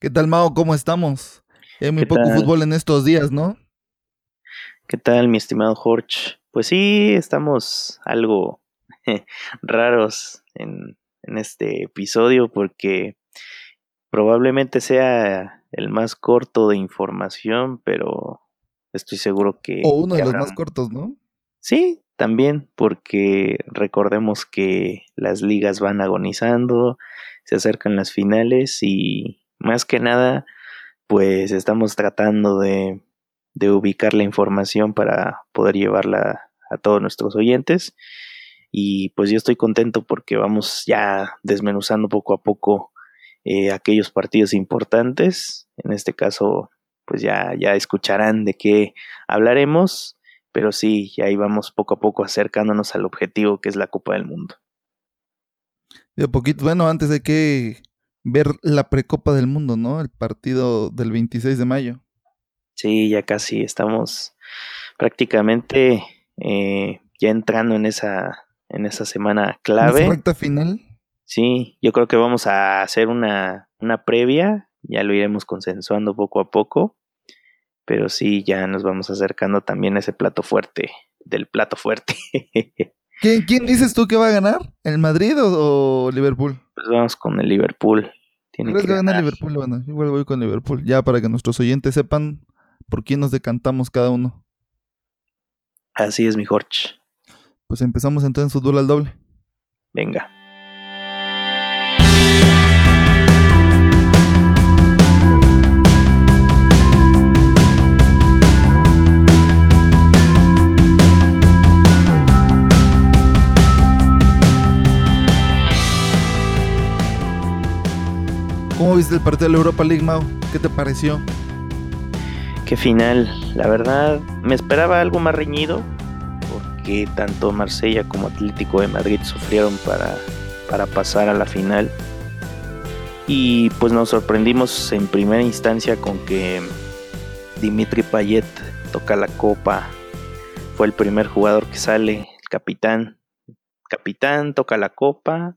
¿Qué tal, Mao? ¿Cómo estamos? Hay muy poco fútbol en estos días, ¿no? ¿Qué tal, mi estimado Jorge? Pues sí, estamos algo raros en, en este episodio porque probablemente sea el más corto de información, pero estoy seguro que... O uno de los más cortos, ¿no? Sí, también, porque recordemos que las ligas van agonizando, se acercan las finales y más que nada, pues estamos tratando de, ubicar la información para poder llevarla a todos nuestros oyentes. Y pues yo estoy contento porque vamos ya desmenuzando poco a poco eh, aquellos partidos importantes. En este caso, pues ya, ya escucharán de qué hablaremos, pero sí, ya vamos poco a poco acercándonos al objetivo que es la Copa del Mundo. De poquito, bueno, antes de que ver la precopa del mundo, ¿no? El partido del 26 de mayo. Sí, ya casi estamos prácticamente eh, ya entrando en esa, en esa semana clave. ¿En recta final? Sí, yo creo que vamos a hacer una, una previa, ya lo iremos consensuando poco a poco, pero sí, ya nos vamos acercando también a ese plato fuerte, del plato fuerte. ¿Quién, ¿Quién, dices tú que va a ganar? ¿El Madrid o, Liverpool? Pues vamos con el Liverpool. Tiene que ganar Liverpool? Bueno, igual voy con Liverpool, ya para que nuestros oyentes sepan por quién nos decantamos cada uno. Así es, mi Jorge. Pues empezamos entonces fútbol al doble. Venga. Viste el partido de la Europa League, Mau? ¿Qué te pareció? Qué final. La verdad, me esperaba algo más reñido, porque tanto Marsella como Atlético de Madrid sufrieron para, para pasar a la final. Y pues nos sorprendimos en primera instancia con que Dimitri Payet toca la copa. Fue el primer jugador que sale, el capitán. capitán toca la copa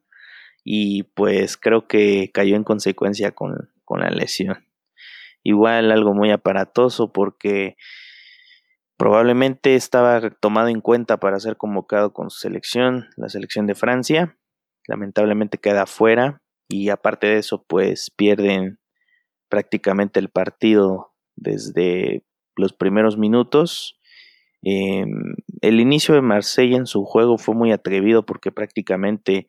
y pues creo que cayó en consecuencia con, la lesión. Igual algo muy aparatoso porque probablemente estaba tomado en cuenta para ser convocado con su selección, la selección de Francia. Lamentablemente queda fuera y aparte de eso pues pierden prácticamente el partido desde los primeros minutos. Em, el inicio de Marsella en su juego fue muy atrevido porque prácticamente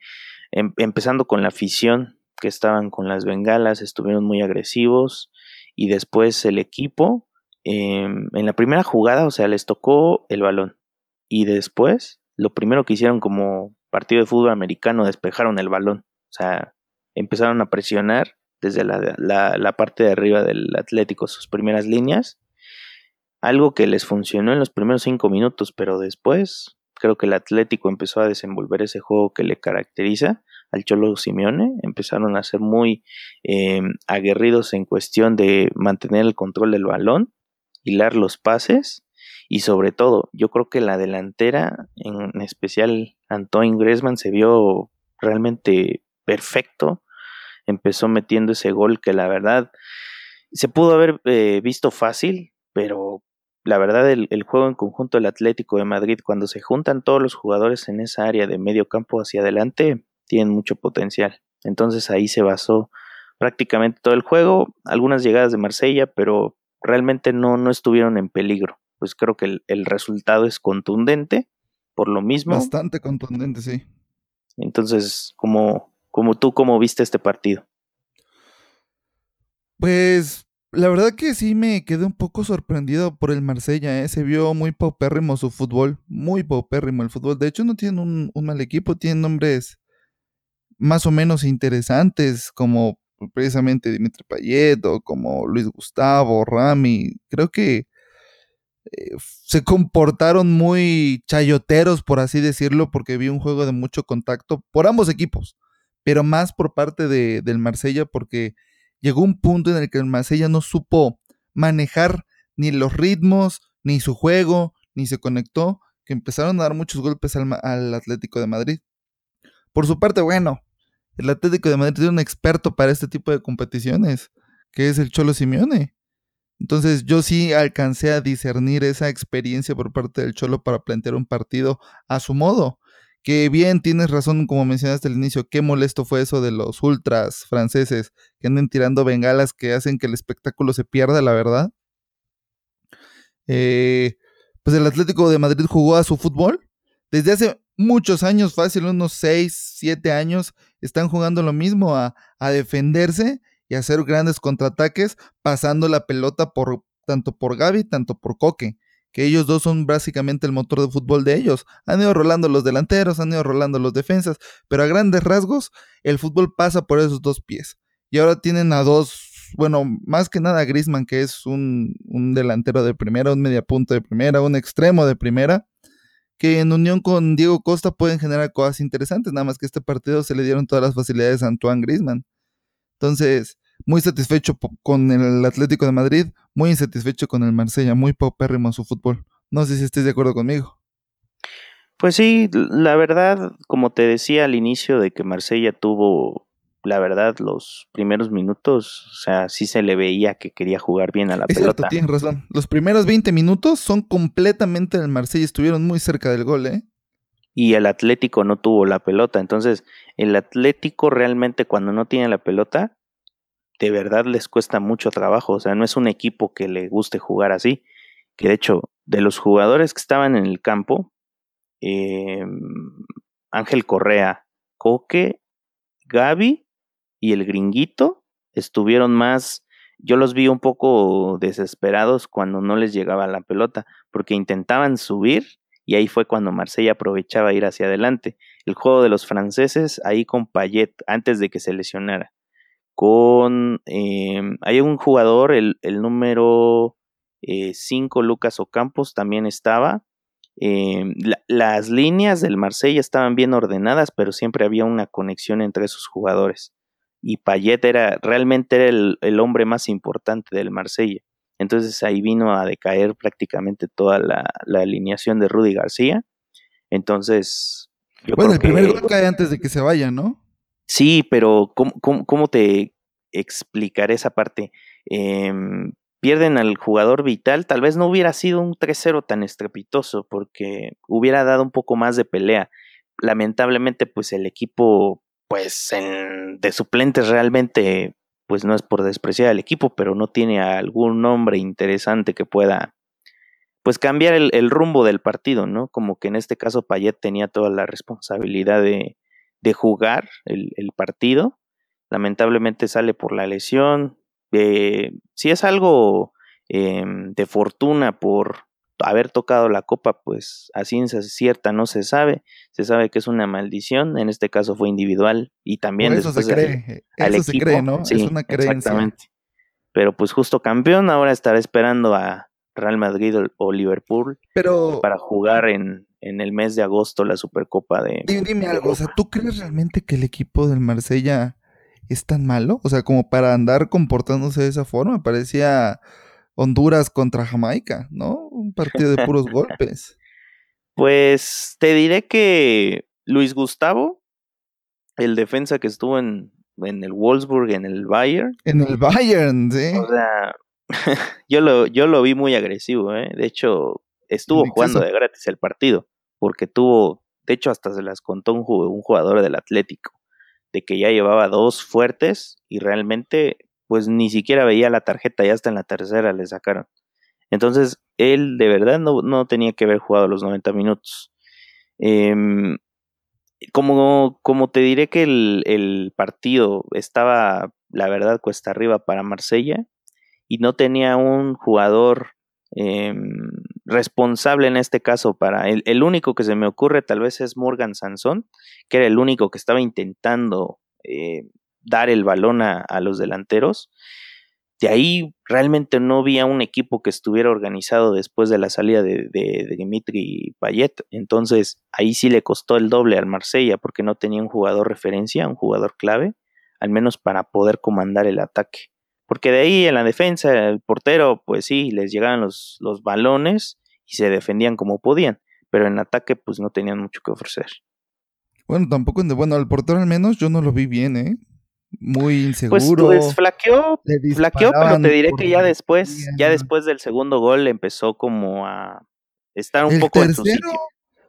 Em, empezando con la afición que estaban con las bengalas, estuvieron muy agresivos y después el equipo, em, en la primera jugada, o sea, les tocó el balón y después lo primero que hicieron como partido de fútbol americano, despejaron el balón, o sea, empezaron a presionar desde la, la parte de arriba del Atlético sus primeras líneas, algo que les funcionó en los primeros cinco minutos, pero después creo que el Atlético empezó a desenvolver ese juego que le caracteriza al Cholo Simeone, empezaron a ser muy eh, aguerridos en cuestión de mantener el control del balón, hilar los pases y sobre todo, yo creo que la delantera, en especial Antoine Griezmann, se vio realmente perfecto, empezó metiendo ese gol que la verdad se pudo haber eh, visto fácil, pero la verdad, el, juego en conjunto del Atlético de Madrid, cuando se juntan todos los jugadores en esa área de medio campo hacia adelante, tienen mucho potencial. Entonces ahí se basó prácticamente todo el juego, algunas llegadas de Marsella, pero realmente no, no estuvieron en peligro. Pues creo que el, resultado es contundente, por lo mismo. Bastante contundente, sí. Entonces, como, como tú, ¿cómo viste este partido? Pues la verdad que sí me quedé un poco sorprendido por el Marsella, ¿eh? se vio muy paupérrimo su fútbol, muy paupérrimo el fútbol. De hecho, no tienen un, mal equipo, tienen nombres más o menos interesantes, como precisamente Dimitri Payet o como Luis Gustavo, Rami. Creo que eh, se comportaron muy chayoteros, por así decirlo, porque vi un juego de mucho contacto por ambos equipos, pero más por parte de, del Marsella, porque llegó un punto en el que el Marsella no supo manejar ni los ritmos, ni su juego, ni se conectó, que empezaron a dar muchos golpes al, Atlético de Madrid. Por su parte, bueno, el Atlético de Madrid es un experto para este tipo de competiciones, que es el Cholo Simeone. Entonces yo sí alcancé a discernir esa experiencia por parte del Cholo para plantear un partido a su modo. Que bien tienes razón, como mencionaste al inicio, qué molesto fue eso de los ultras franceses que anden tirando bengalas que hacen que el espectáculo se pierda, la verdad. Eh, pues el Atlético de Madrid jugó a su fútbol. Desde hace muchos años, fácil, unos 6, 7 años, están jugando lo mismo, a, defenderse y hacer grandes contraataques pasando la pelota por tanto por Gaby, tanto por Coque, que ellos dos son básicamente el motor de fútbol de ellos. Han ido rolando los delanteros, han ido rolando los defensas, pero a grandes rasgos el fútbol pasa por esos dos pies. Y ahora tienen a dos, bueno, más que nada Grisman, que es un, un delantero de primera, un mediapunto de primera, un extremo de primera, que en unión con Diego Costa pueden generar cosas interesantes, nada más que este partido se le dieron todas las facilidades a Antoine Grisman. Entonces, muy satisfecho con el Atlético de Madrid, muy insatisfecho con el Marsella, muy paupérrimo su fútbol. No sé si estés de acuerdo conmigo. Pues sí, la verdad, como te decía al inicio de que Marsella tuvo, la verdad, los primeros minutos, o sea, sí se le veía que quería jugar bien a la es pelota. Cierto, tienes razón. Los primeros 20 minutos son completamente del Marsella, estuvieron muy cerca del gol, ¿eh? Y el Atlético no tuvo la pelota. Entonces, el Atlético realmente cuando no tiene la pelota, de verdad les cuesta mucho trabajo. O sea, no es un equipo que le guste jugar así. Que de hecho, de los jugadores que estaban en el campo, eh, Ángel Correa, Coque, Gaby y el gringuito estuvieron más, yo los vi un poco desesperados cuando no les llegaba la pelota, porque intentaban subir y ahí fue cuando Marsella aprovechaba ir hacia adelante. El juego de los franceses ahí con Payet antes de que se lesionara con... Eh, hay un jugador, el, el número 5, eh, Lucas Ocampos, también estaba. Eh, las líneas del Marsella estaban bien ordenadas, pero siempre había una conexión entre esos jugadores. Y Payet era, realmente era el, el hombre más importante del Marsella. Entonces ahí vino a decaer prácticamente toda la, la alineación de Rudy García. Entonces. bueno, el primer gol cae antes de que se vaya, ¿no? Sí, pero ¿cómo, cómo, te explicaré esa parte? Em, pierden al jugador vital, tal vez no hubiera sido un 3-0 tan estrepitoso porque hubiera dado un poco más de pelea. Lamentablemente, pues el equipo, pues en, de suplentes realmente, pues no es por despreciar al equipo, pero no tiene algún nombre interesante que pueda, pues cambiar el rumbo del partido, ¿no? Como que en este caso Payet tenía toda la responsabilidad de, de jugar el, partido. Lamentablemente sale por la lesión. Eh, si es algo em, de fortuna por haber tocado la copa, pues a ciencia cierta no se sabe. Se sabe que es una maldición. En este caso fue individual y también eso se cree. eso se cree, ¿no? es una creencia. Exactamente. Pero pues justo campeón, ahora estará esperando a Real Madrid o Liverpool para jugar en, en el mes de agosto la Supercopa de... Dime, algo, o sea, ¿tú crees realmente que el equipo del Marsella es tan malo? O sea, como para andar comportándose de esa forma, parecía Honduras contra Jamaica, ¿no? Un partido de puros golpes. Pues te diré que Luis Gustavo, el defensa que estuvo en, en el Wolfsburg, en el Bayern. En el Bayern, sí. O sea, yo lo, yo lo vi muy agresivo, ¿eh? De hecho, estuvo jugando de gratis el partido porque tuvo, de hecho hasta se las contó un, jugador del Atlético, de que ya llevaba dos fuertes y realmente pues ni siquiera veía la tarjeta, ya hasta en la tercera le sacaron. Entonces él de verdad no, no tenía que haber jugado los 90 minutos. Em, como, como te diré que el, el, partido estaba, la verdad, cuesta arriba para Marsella y no tenía un jugador eh, responsable en este caso para el, único que se me ocurre tal vez es Morgan Sansón, que era el único que estaba intentando eh, dar el balón a, los delanteros. De ahí realmente no había un equipo que estuviera organizado después de la salida de, de, de Dimitri Payet. Entonces ahí sí le costó el doble al Marsella porque no tenía un jugador referencia, un jugador clave, al menos para poder comandar el ataque. Porque de ahí en la defensa, el portero, pues sí, les llegaban los, los balones y se defendían como podían. Pero en ataque, pues no tenían mucho que ofrecer. Bueno, tampoco, bueno, al portero al menos yo no lo vi bien, ¿eh? muy Pues, inseguro. pues flaqueó, flaqueó, pero te diré que ya después, ya después del segundo gol empezó como a estar un el poco en su tercero, sitio.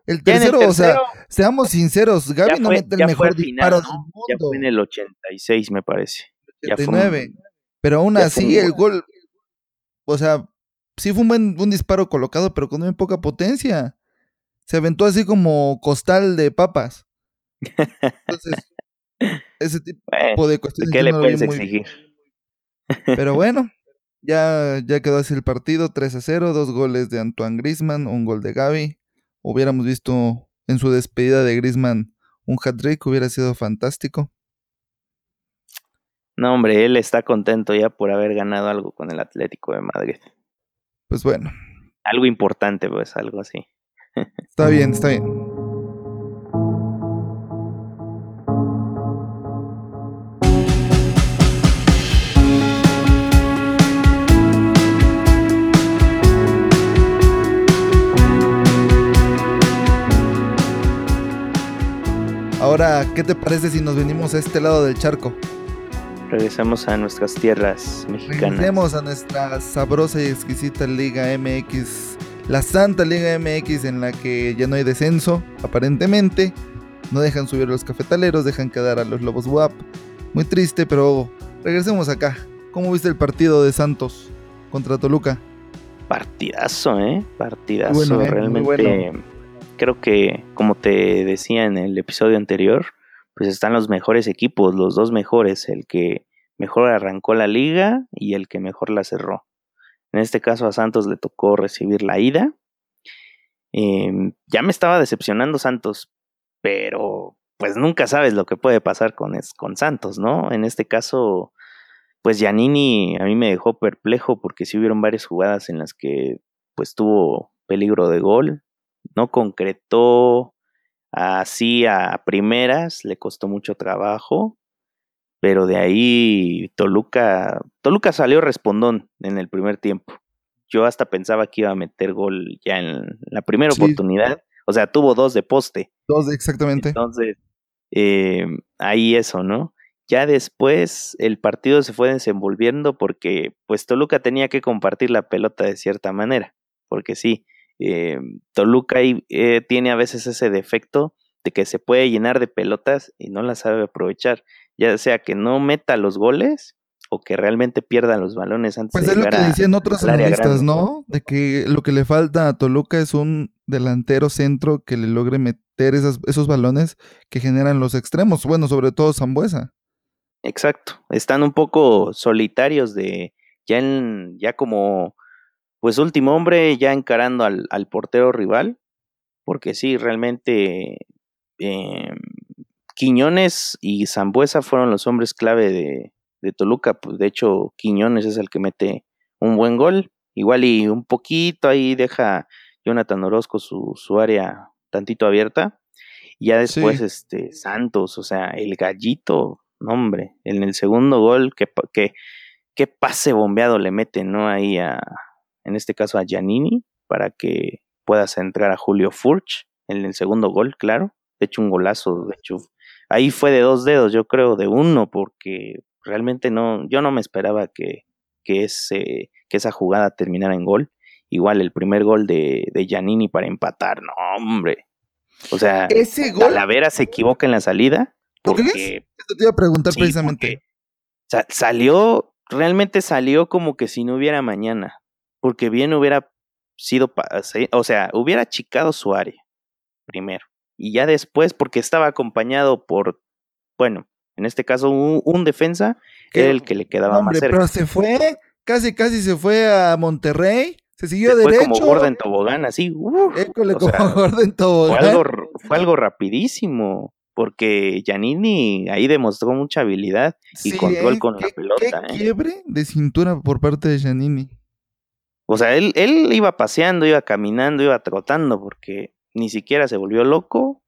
el el tercero, o sea, seamos sinceros, Gaby no mete el mejor al final, disparo del ¿no? Ya fue en el 86, me parece. Ya fue un- 89. Pero aún ya así, el gol. o sea, sí fue un buen un disparo colocado, pero con muy poca potencia. Se aventó así como costal de papas. Entonces, ese tipo Bueno, de cuestiones ¿qué le no puedes bien. exigir? Pero bueno, ya, ya quedó así el partido, 3 a 0, dos goles de Antoine Grisman, un gol de Gaby. Hubiéramos visto en su despedida de Grisman un hat-trick, hubiera sido fantástico. No, hombre, él está contento ya por haber ganado algo con el Atlético de Madrid. Pues bueno, Algo importante, pues, algo así. está bien, está bien. Ahora, ¿qué te parece si nos venimos a este lado del charco? Regresamos a nuestras tierras mexicanas. Regresemos a nuestra sabrosa y exquisita Liga MX, la Santa Liga MX en la que ya no hay descenso, aparentemente. No dejan subir a los cafetaleros, dejan quedar a los Lobos WAP. Muy triste, pero regresemos acá. ¿Cómo viste el partido de Santos contra Toluca? Partidazo, ¿eh? Partidazo. bueno, ¿eh? Realmente bueno. creo que, como te decía en el episodio anterior, pues están los mejores equipos, los dos mejores, el que mejor arrancó la liga y el que mejor la cerró. En este caso a Santos le tocó recibir la ida. Eh, ya me estaba decepcionando Santos, pero pues nunca sabes lo que puede pasar con, con Santos, ¿no? En este caso, pues Giannini a mí me dejó perplejo porque sí hubieron varias jugadas en las que pues tuvo peligro de gol, no concretó así a primeras, le costó mucho trabajo, pero de ahí Toluca, Toluca salió respondón en el primer tiempo. Yo hasta pensaba que iba a meter gol ya en la primera Sí. oportunidad, o sea, tuvo dos de poste. Dos, exactamente. Entonces, eh, ahí eso, ¿no? Ya después el partido se fue desenvolviendo porque pues Toluca tenía que compartir la pelota de cierta manera, porque sí, eh, Toluca ahí, eh, tiene a veces ese defecto de que se puede llenar de pelotas y no las sabe aprovechar, ya sea que no meta los goles o que realmente pierda los balones antes Pues de es lo llegar que decían otros analistas. ¿no? De que lo que le falta a Toluca es un delantero centro que le logre meter esas- esos balones que generan los extremos. Bueno, sobre todo Zambuesa. Exacto, están un poco solitarios de ya en ya como pues último hombre ya encarando al, al portero rival, porque sí, realmente eh, Quiñones y Zambuesa fueron los hombres clave de, de Toluca, pues de hecho Quiñones es el que mete un buen gol, igual y un poquito ahí deja Jonathan Orozco su, su área tantito abierta, y ya después Sí. este Santos, o sea, el gallito, no, hombre, en el segundo gol, que, que, qué pase bombeado le meten, ¿no? Ahí a, en este caso a Giannini, para que pueda centrar a Julio Furch en el segundo gol, claro. De hecho, un golazo, de hecho, ahí fue de dos dedos, yo creo, de uno, porque realmente no, yo no me esperaba que, que, ese, que esa jugada terminara en gol. Igual el primer gol de, de Giannini para empatar, no, hombre. O sea, Ese gol, Talavera se equivoca en la salida porque esto te iba a preguntar Sí, precisamente. salió, realmente salió como que si no hubiera mañana, porque bien hubiera sido, o sea, hubiera achicado su área primero, y ya después, porque estaba acompañado por, bueno, en este caso un, un defensa, que era el que le quedaba No, más hombre, cerca. pero se fue, casi casi se fue a Monterrey, se siguió Se fue derecho. como gorda en tobogán, así, uf, École, como sea, gorda en fue tobogán. algo, fue algo rapidísimo, porque Giannini ahí demostró mucha habilidad y Sí, control con la pelota, Qué ¿eh? quiebre de cintura por parte de Giannini. O sea, él, él iba paseando, iba caminando, iba trotando, porque ni siquiera se volvió loco,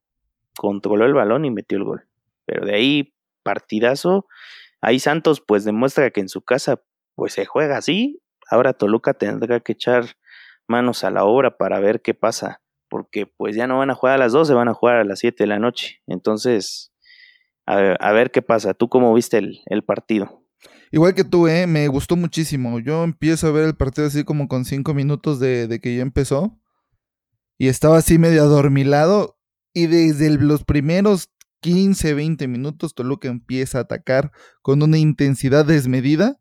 controló el balón y metió el gol. Pero de ahí, partidazo. Ahí Santos pues demuestra que en su casa pues se juega así. Ahora Toluca tendrá que echar manos a la obra para ver qué pasa. Porque pues ya no van a jugar a las 12, van a jugar a las 7 de la noche. Entonces, a ver, qué pasa. ¿Tú cómo viste el, partido? Igual que tú, ¿eh? me gustó muchísimo. Yo empiezo a ver el partido así como con cinco minutos de, que ya empezó. Y estaba así medio adormilado. Y desde los primeros 15, 20 minutos, Toluca empieza a atacar con una intensidad desmedida.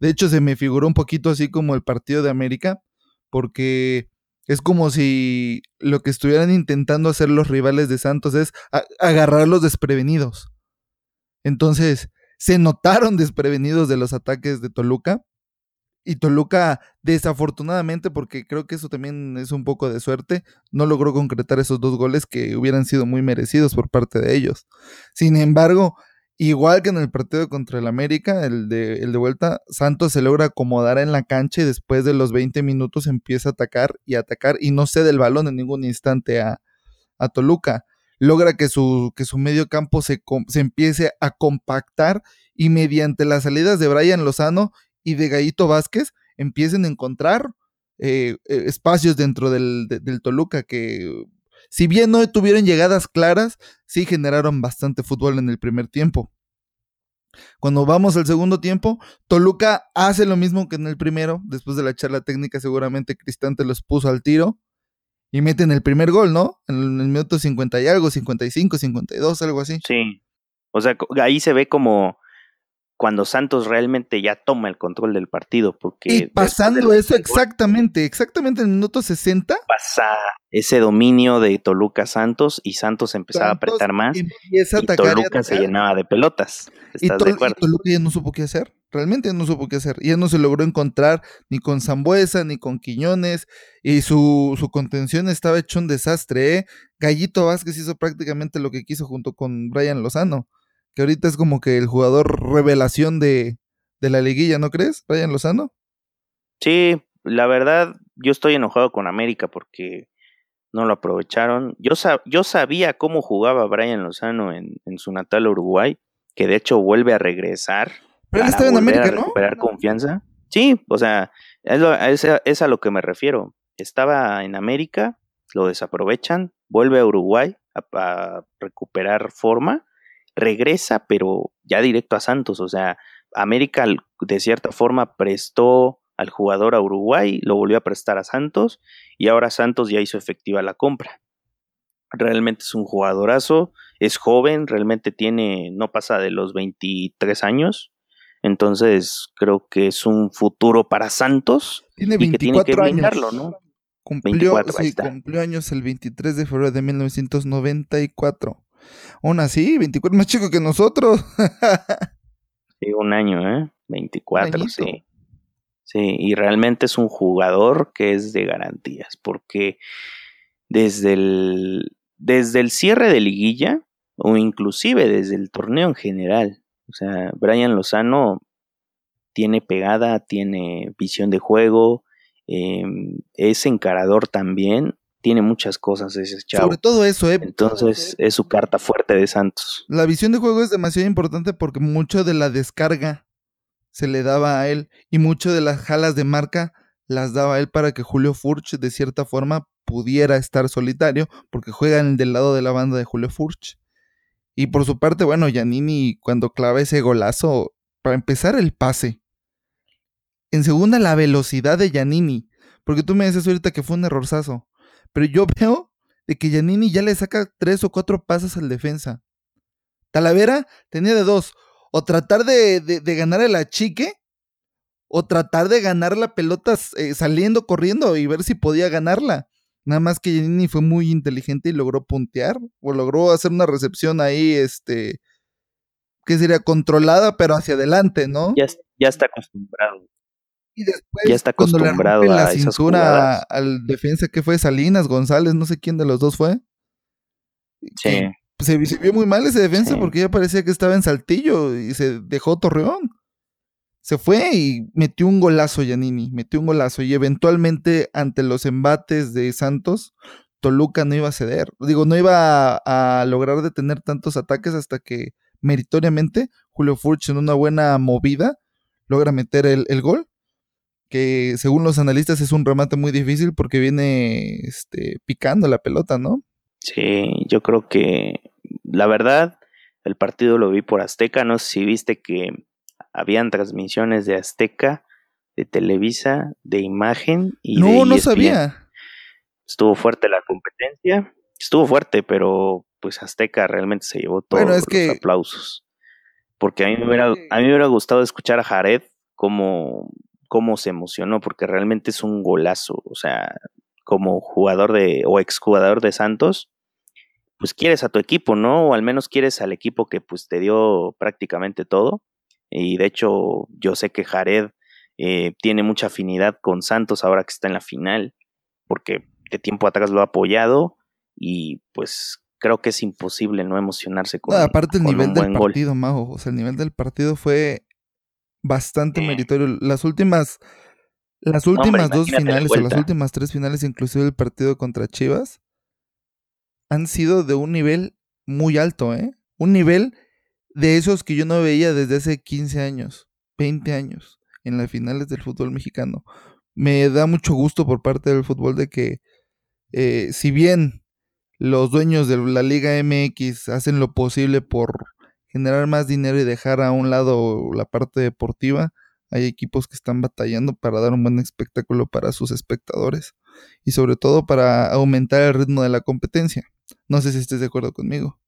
De hecho, se me figuró un poquito así como el partido de América, porque es como si lo que estuvieran intentando hacer los rivales de Santos es agarrarlos desprevenidos. Entonces, se notaron desprevenidos de los ataques de Toluca. Y Toluca, desafortunadamente, porque creo que eso también es un poco de suerte, no logró concretar esos dos goles que hubieran sido muy merecidos por parte de ellos. Sin embargo, igual que en el partido contra el América, el de, el de vuelta, Santos se logra acomodar en la cancha y después de los 20 minutos empieza a atacar y atacar y no cede el balón en ningún instante a, a Toluca logra que su, que su medio campo se, se empiece a compactar y mediante las salidas de Brian Lozano y de Gallito Vázquez empiecen a encontrar eh, eh, espacios dentro del, del, Toluca que, si bien no tuvieron llegadas claras, sí generaron bastante fútbol en el primer tiempo. Cuando vamos al segundo tiempo, Toluca hace lo mismo que en el primero. Después de la charla técnica, seguramente Cristante los puso al tiro y meten el primer gol, ¿no? En el minuto 50 y algo, 55, 52, algo así. Sí. O sea, ahí se ve como cuando Santos realmente ya toma el control del partido. Porque y pasando eso exactamente, exactamente en el minuto 60. Pasa ese dominio de Toluca Santos y Santos empezaba a apretar más. Y, Toluca se llenaba de pelotas. ¿Estás de y Toluca ya no supo qué hacer. Realmente no supo qué hacer. Ya no se logró encontrar ni con Zambuesa ni con Quiñones. Y su, su contención estaba hecho un desastre. ¿eh? Gallito Vázquez hizo prácticamente lo que quiso junto con Brian Lozano que ahorita es como que el jugador revelación de, la liguilla, ¿no crees, Brian Lozano? Sí, la verdad, yo estoy enojado con América porque no lo aprovecharon. Yo, yo sabía cómo jugaba Brian Lozano en, su natal Uruguay, que de hecho vuelve a regresar. Pero él estaba en América, a recuperar confianza. Sí, o sea, es, es, a lo que me refiero. Estaba en América, lo desaprovechan, vuelve a Uruguay a recuperar forma regresa, pero ya directo a Santos. O sea, América de cierta forma prestó al jugador a Uruguay, lo volvió a prestar a Santos y ahora Santos ya hizo efectiva la compra. Realmente es un jugadorazo, es joven, realmente tiene, no pasa de los 23 años. Entonces creo que es un futuro para Santos. Tiene 24 y que tiene que brindarlo, ¿no? Cumplió, cumplió años el 23 de febrero de 1994. Aún así, 24 más chico que nosotros. sí, un año, ¿eh? 24, sí. Sí, y realmente es un jugador que es de garantías, porque desde el, desde el cierre de liguilla, o inclusive desde el torneo en general, o sea, Brian Lozano tiene pegada, tiene visión de juego, em, es encarador también, tiene muchas cosas ese chavo. Sobre todo eso, ¿eh? Entonces es su carta fuerte de Santos. La visión de juego es demasiado importante porque mucho de la descarga se le daba a él y mucho de las jalas de marca las daba a él para que Julio Furch de cierta forma pudiera estar solitario porque juegan del lado de la banda de Julio Furch. Y por su parte, bueno, Giannini cuando clava ese golazo, para empezar el pase. En segunda, la velocidad de Giannini. Porque tú me dices ahorita que fue un errorzazo. Pero yo veo de que Giannini ya le saca tres o cuatro pasos al defensa. Talavera tenía de dos. O tratar de, de, ganar el achique. O tratar de ganar la pelota eh, saliendo, corriendo y ver si podía ganarla. Nada más que Giannini fue muy inteligente y logró puntear. O logró hacer una recepción ahí, este. Que sería controlada, pero hacia adelante, ¿no? Ya, ya está acostumbrado. Y después, ya está acostumbrado cuando le a la cintura al defensa que fue Salinas, González, no sé quién de los dos fue. Sí. Se, vio muy mal ese defensa porque ya parecía que estaba en Saltillo y se dejó Torreón. Se fue y metió un golazo Yanini, metió un golazo y eventualmente ante los embates de Santos, Toluca no iba a ceder. Digo, no iba a, lograr detener tantos ataques hasta que meritoriamente Julio Furch en una buena movida logra meter el, el gol que según los analistas es un remate muy difícil porque viene este, picando la pelota, ¿no? Sí, yo creo que la verdad, el partido lo vi por Azteca, no sé si viste que habían transmisiones de Azteca, de Televisa, de imagen y no, no e sabía. Estuvo fuerte la competencia, estuvo fuerte, pero pues Azteca realmente se llevó todos los aplausos. Porque a mí, me hubiera, a mí me hubiera gustado escuchar a Jared cómo, cómo se emocionó, porque realmente es un golazo. O sea, como jugador de, o exjugador de Santos, pues quieres a tu equipo, ¿no? O al menos quieres al equipo que pues te dio prácticamente todo. Y de hecho, yo sé que Jared eh, tiene mucha afinidad con Santos ahora que está en la final, porque de tiempo atrás lo ha apoyado y pues creo que es imposible no emocionarse con, aparte el nivel del partido, Majo, o sea, el nivel del partido fue bastante meritorio. Las últimas las últimas dos finales o las últimas tres finales, inclusive el partido contra Chivas, han sido de un nivel muy alto, ¿eh? Un nivel de esos que yo no veía desde hace 15 años, 20 años, en las finales del fútbol mexicano. Me da mucho gusto por parte del fútbol de que, eh, si bien los dueños de la Liga MX hacen lo posible por generar más dinero y dejar a un lado la parte deportiva, hay equipos que están batallando para dar un buen espectáculo para sus espectadores y sobre todo para aumentar el ritmo de la competencia. No sé si estés de acuerdo conmigo.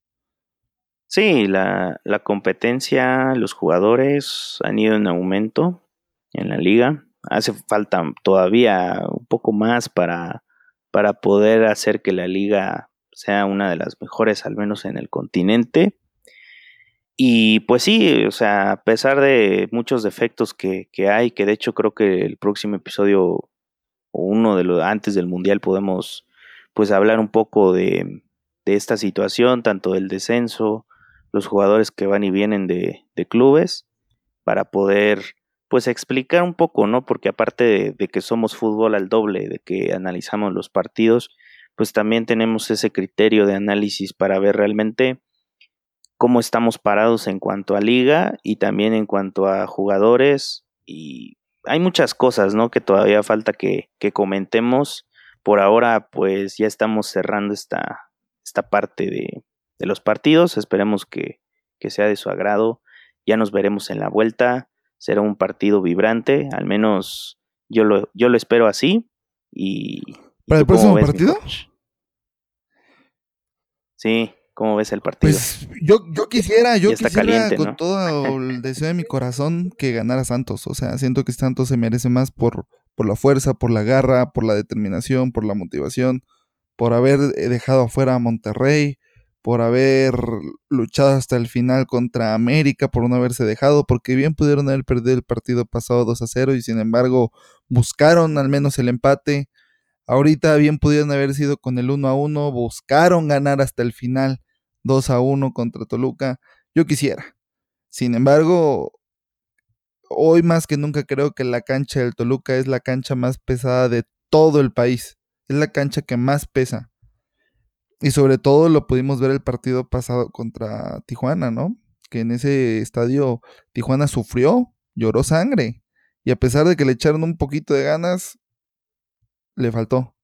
Sí, la, la competencia, los jugadores han ido en aumento en la liga. Hace falta todavía un poco más para, para poder hacer que la liga sea una de las mejores, al menos en el continente. Y pues sí, o sea, a pesar de muchos defectos que, que hay, que de hecho creo que el próximo episodio o uno de los antes del mundial podemos pues hablar un poco de, de esta situación, tanto del descenso, los jugadores que van y vienen de, de clubes, para poder pues explicar un poco, ¿no? Porque aparte de, que somos fútbol al doble, de que analizamos los partidos, pues también tenemos ese criterio de análisis para ver realmente cómo estamos parados en cuanto a liga y también en cuanto a jugadores y hay muchas cosas, ¿no? Que todavía falta que, que comentemos. Por ahora, pues ya estamos cerrando esta, esta parte de, de los partidos. Esperemos que, que, sea de su agrado. Ya nos veremos en la vuelta. Será un partido vibrante, al menos yo lo, yo lo espero así. Y, ¿Para el próximo partido? Sí, ¿cómo ves el partido? Pues yo, yo quisiera, yo quisiera con todo el deseo de mi corazón que ganara Santos. O sea, siento que Santos se merece más por, por la fuerza, por la garra, por la determinación, por la motivación por haber eh, dejado afuera a Monterrey, por haber luchado hasta el final contra América, por no haberse dejado, porque bien pudieron haber perdido el partido pasado 2 a 0 y sin embargo buscaron al menos el empate. Ahorita bien pudieron haber sido con el 1 a 1, buscaron ganar hasta el final 2 a 1 contra Toluca. Yo quisiera. Sin embargo, hoy más que nunca creo que la cancha del Toluca es la cancha más pesada de todo el país es la cancha que más pesa. Y sobre todo lo pudimos ver el partido pasado contra Tijuana, ¿no? Que en ese estadio Tijuana sufrió, lloró sangre. Y a pesar de que le echaron un poquito de ganas, le faltó.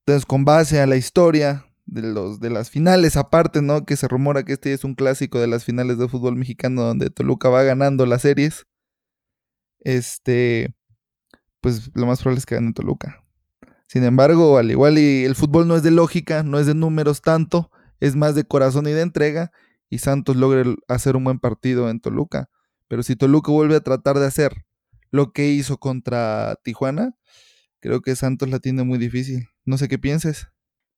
Entonces, con base a la historia de, los, de las finales, aparte, ¿no? Que se rumora que este es un clásico de las finales de fútbol mexicano donde Toluca va ganando las series. Este, pues lo más probable es que gane Toluca. Sin embargo, al igual y el fútbol no es de lógica, no es de números tanto, es más de corazón y de entrega, y Santos logra hacer un buen partido en Toluca. Pero si Toluca vuelve a tratar de hacer lo que hizo contra Tijuana, creo que Santos la tiene muy difícil. No sé qué pienses.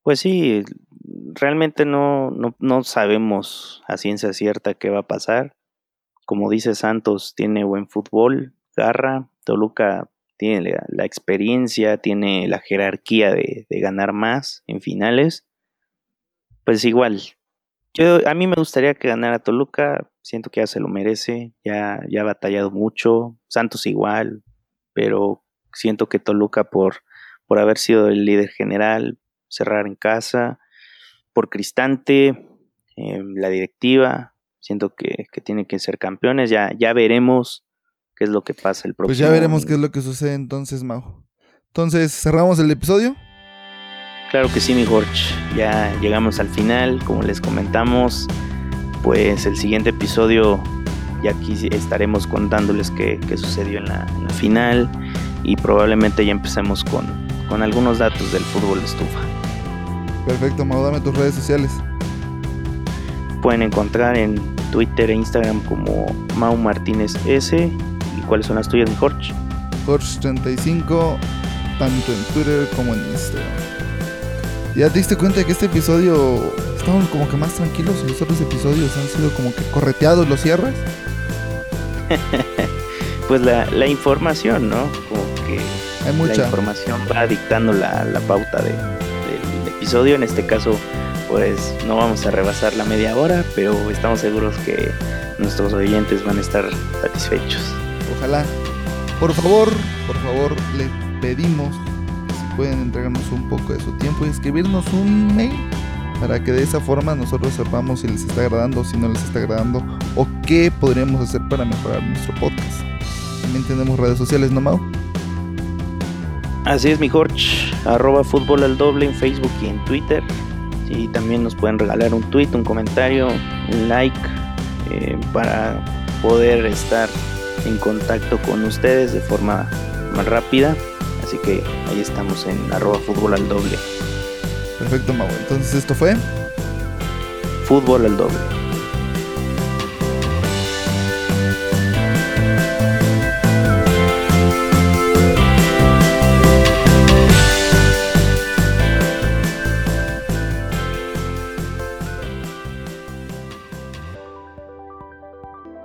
Pues sí, realmente no, no, no sabemos a ciencia cierta qué va a pasar. Como dice Santos, tiene buen fútbol, garra. Toluca tiene la, experiencia, tiene la jerarquía de, ganar más en finales, pues igual. Yo, a mí me gustaría que ganara Toluca, siento que ya se lo merece, ya, ya ha batallado mucho, Santos igual, pero siento que Toluca por, por haber sido el líder general, cerrar en casa, por Cristante, em, la directiva, siento que, que tienen que ser campeones, ya, ya veremos qué es lo que pasa el próximo. Pues ya veremos qué es lo que sucede entonces, Mau. Entonces, ¿cerramos el episodio? Claro que sí, mi Jorge. Ya llegamos al final, como les comentamos. pues el siguiente episodio ya aquí estaremos contándoles qué, sucedió en la, final y probablemente ya empecemos con, con algunos datos del fútbol de estufa. Perfecto, Mau, dame tus redes sociales. Pueden encontrar en Twitter e Instagram como Mau Martínez S. ¿Y cuáles son las tuyas, Jorge? Jorge35, tanto en Twitter como en Instagram. ¿Ya te diste cuenta de que este episodio estamos como que más tranquilos y los otros episodios han sido como que correteados los cierres? pues la, información, ¿no? Como que Hay mucha. la información va dictando la, pauta del episodio. En este caso, pues no vamos a rebasar la media hora, pero estamos seguros que nuestros oyentes van a estar satisfechos. Ojalá. Por favor, por favor, les pedimos si pueden entregarnos un poco de su tiempo y escribirnos un mail para que de esa forma nosotros sepamos si les está agradando si no les está agradando o qué podríamos hacer para mejorar nuestro podcast. También tenemos redes sociales, ¿no, Mau? Así es, mi Jorge. Arroba fútbol al doble en Facebook y en Twitter. Y también nos pueden regalar un tweet, un comentario, un like eh, para poder estar en contacto con ustedes de forma más rápida. Así que ahí estamos en arroba fútbol al doble. Perfecto, Mau. Entonces esto fue Fútbol al doble.